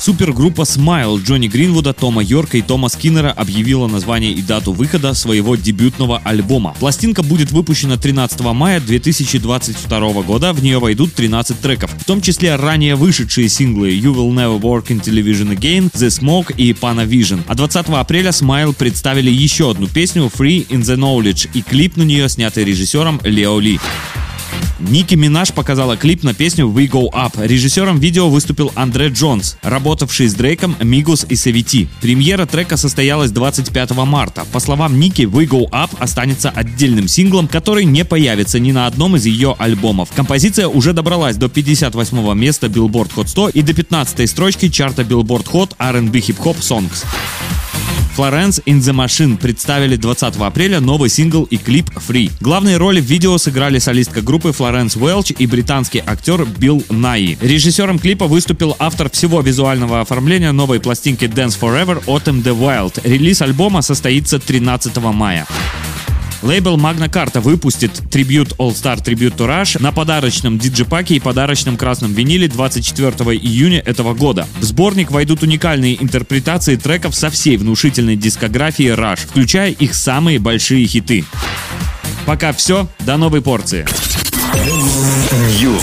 Супергруппа Smile Джонни Гринвуда, Тома Йорка и Тома Скиннера объявила название и дату выхода своего дебютного альбома. Пластинка будет выпущена 13 мая 2022 года, в нее войдут 13 треков, в том числе ранее вышедшие синглы You Will Never Work in Television Again, The Smoke и Panavision. А 20 апреля Smile представили еще одну песню Free in the Knowledge и клип на нее снятый режиссером Лео Ли. Ники Минаж показала клип на песню We Go Up. Режиссером видео выступил Андре Джонс, работавший с Дрейком, Мигус и Савити. Премьера трека состоялась 25 марта. По словам Ники, We Go Up останется отдельным синглом, который не появится ни на одном из ее альбомов. Композиция уже добралась до 58 места Billboard Hot 100 и до 15 строчки чарта Billboard Hot R&B Hip Hop Songs. Florence in the Machine представили 20 апреля новый сингл и клип Free. Главные роли в видео сыграли солистка группы Флоренс Уэлч и британский актер Билл Найи. Режиссером клипа выступил автор всего визуального оформления новой пластинки Dance Forever Autumn the Wild. Релиз альбома состоится 13 мая. Лейбл Magna Carta выпустит трибют All Star Tribute to Rush на подарочном диджипаке и подарочном красном виниле 24 июня этого года. В сборник войдут уникальные интерпретации треков со всей внушительной дискографии Rush, включая их самые большие хиты. Пока все, до новой порции. News.